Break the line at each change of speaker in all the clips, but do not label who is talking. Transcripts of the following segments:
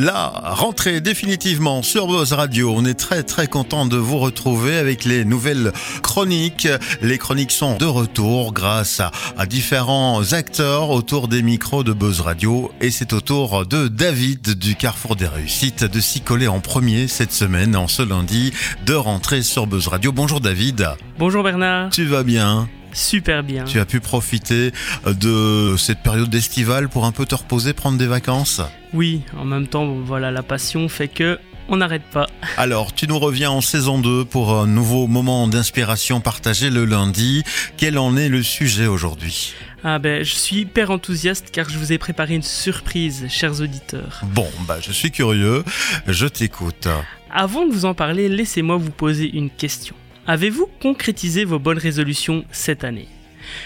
la rentrée définitivement sur Buzz Radio. On est très très content de vous retrouver avec les nouvelles chroniques. Les chroniques sont de retour grâce à, à différents acteurs autour des micros de Buzz Radio. Et c'est au tour de David du Carrefour des Réussites de s'y coller en premier cette semaine, en ce lundi, de rentrer sur Buzz Radio. Bonjour David.
Bonjour Bernard.
Tu vas bien?
Super bien.
Tu as pu profiter de cette période estivale pour un peu te reposer, prendre des vacances?
Oui, en même temps, voilà, la passion fait que on n'arrête pas.
Alors, tu nous reviens en saison 2 pour un nouveau moment d'inspiration partagé le lundi. Quel en est le sujet aujourd'hui?
Ah ben, je suis hyper enthousiaste car je vous ai préparé une surprise, chers auditeurs.
Bon, bah je suis curieux, je t'écoute.
Avant de vous en parler, laissez-moi vous poser une question. Avez-vous concrétisé vos bonnes résolutions cette année?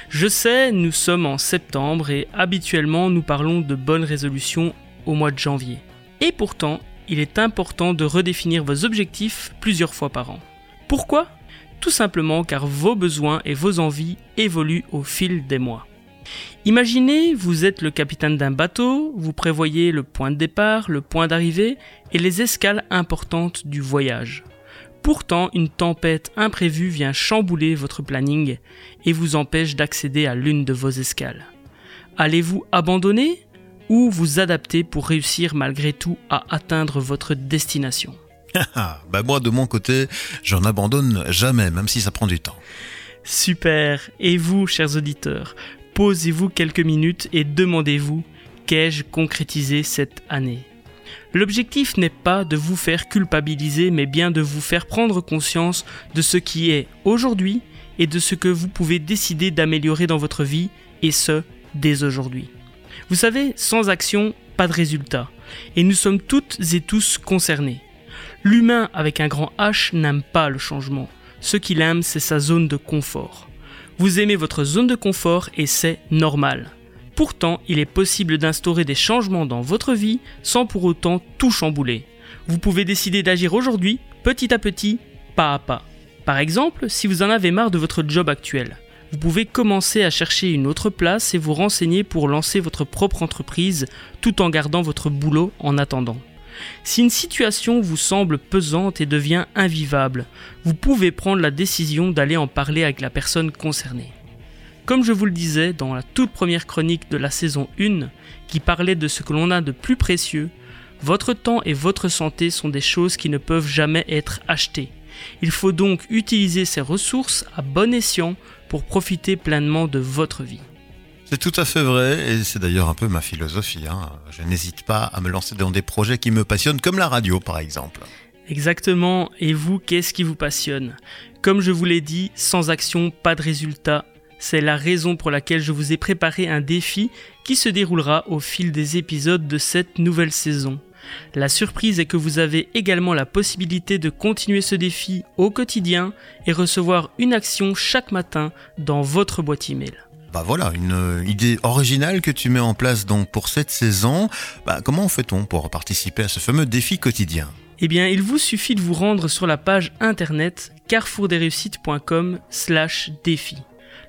Je sais, nous sommes en septembre et habituellement nous parlons de bonnes résolutions au mois de janvier. Et pourtant, il est important de redéfinir vos objectifs plusieurs fois par an. Pourquoi? Tout simplement car vos besoins et vos envies évoluent au fil des mois. Imaginez, vous êtes le capitaine d'un bateau, vous prévoyez le point de départ, le point d'arrivée et les escales importantes du voyage. Pourtant, une tempête imprévue vient chambouler votre planning et vous empêche d'accéder à l'une de vos escales. Allez-vous abandonner ou vous adapter pour réussir malgré tout à atteindre votre destination?
Bah moi de mon côté, j'en abandonne jamais, même si ça prend du temps.
Super. Et vous, chers auditeurs, posez-vous quelques minutes et demandez-vous qu'ai-je concrétisé cette année? L'objectif n'est pas de vous faire culpabiliser, mais bien de vous faire prendre conscience de ce qui est aujourd'hui et de ce que vous pouvez décider d'améliorer dans votre vie, et ce, dès aujourd'hui. Vous savez, sans action, pas de résultat, et nous sommes toutes et tous concernés. L'humain avec un grand H n'aime pas le changement. Ce qu'il aime, c'est sa zone de confort. Vous aimez votre zone de confort et c'est normal. Pourtant, il est possible d'instaurer des changements dans votre vie sans pour autant tout chambouler. Vous pouvez décider d'agir aujourd'hui, petit à petit, pas à pas. Par exemple, si vous en avez marre de votre job actuel, vous pouvez commencer à chercher une autre place et vous renseigner pour lancer votre propre entreprise tout en gardant votre boulot en attendant. Si une situation vous semble pesante et devient invivable, vous pouvez prendre la décision d'aller en parler avec la personne concernée. Comme je vous le disais dans la toute première chronique de la saison 1, qui parlait de ce que l'on a de plus précieux, votre temps et votre santé sont des choses qui ne peuvent jamais être achetées. Il faut donc utiliser ces ressources à bon escient pour profiter pleinement de votre vie.
C'est tout à fait vrai et c'est d'ailleurs un peu ma philosophie. Hein. Je n'hésite pas à me lancer dans des projets qui me passionnent, comme la radio par exemple.
Exactement. Et vous, qu'est-ce qui vous passionne? Comme je vous l'ai dit, sans action, pas de résultat, c'est la raison pour laquelle je vous ai préparé un défi qui se déroulera au fil des épisodes de cette nouvelle saison. La surprise est que vous avez également la possibilité de continuer ce défi au quotidien et recevoir une action chaque matin dans votre boîte email.
Bah voilà, une euh, idée originale que tu mets en place donc pour cette saison. Bah, comment fait-on pour participer à ce fameux défi quotidien?
Eh bien, il vous suffit de vous rendre sur la page internet carrefourdesreussites.com/défi.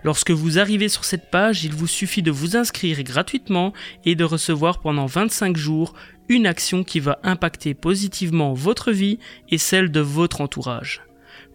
Lorsque vous arrivez sur cette page, il vous suffit de vous inscrire gratuitement et de recevoir pendant 25 jours une action qui va impacter positivement votre vie et celle de votre entourage.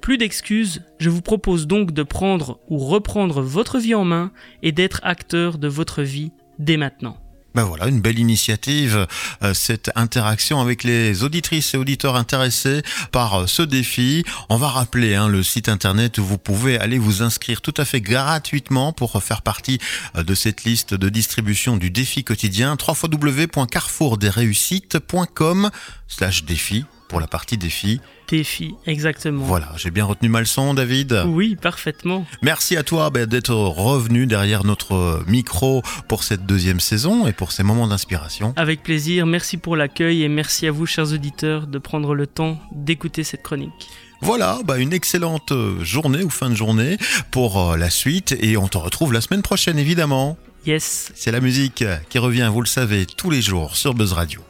Plus d'excuses, je vous propose donc de prendre ou reprendre votre vie en main et d'être acteur de votre vie dès maintenant.
Ben voilà, une belle initiative, euh, cette interaction avec les auditrices et auditeurs intéressés par euh, ce défi. On va rappeler hein, le site internet où vous pouvez aller vous inscrire tout à fait gratuitement pour faire partie euh, de cette liste de distribution du défi quotidien www.carrefourdesreussites.com slash défi pour la partie défi.
Défi, exactement.
Voilà, j'ai bien retenu ma leçon, David?
Oui, parfaitement.
Merci à toi ben, d'être revenu derrière notre micro pour cette deuxième saison et pour ces moments d'inspiration.
Avec plaisir, merci pour l'accueil et merci à vous, chers auditeurs, de prendre le temps d'écouter cette chronique.
Voilà, bah une excellente journée ou fin de journée pour euh, la suite et on te retrouve la semaine prochaine évidemment.
Yes.
C'est la musique qui revient, vous le savez, tous les jours sur Buzz Radio.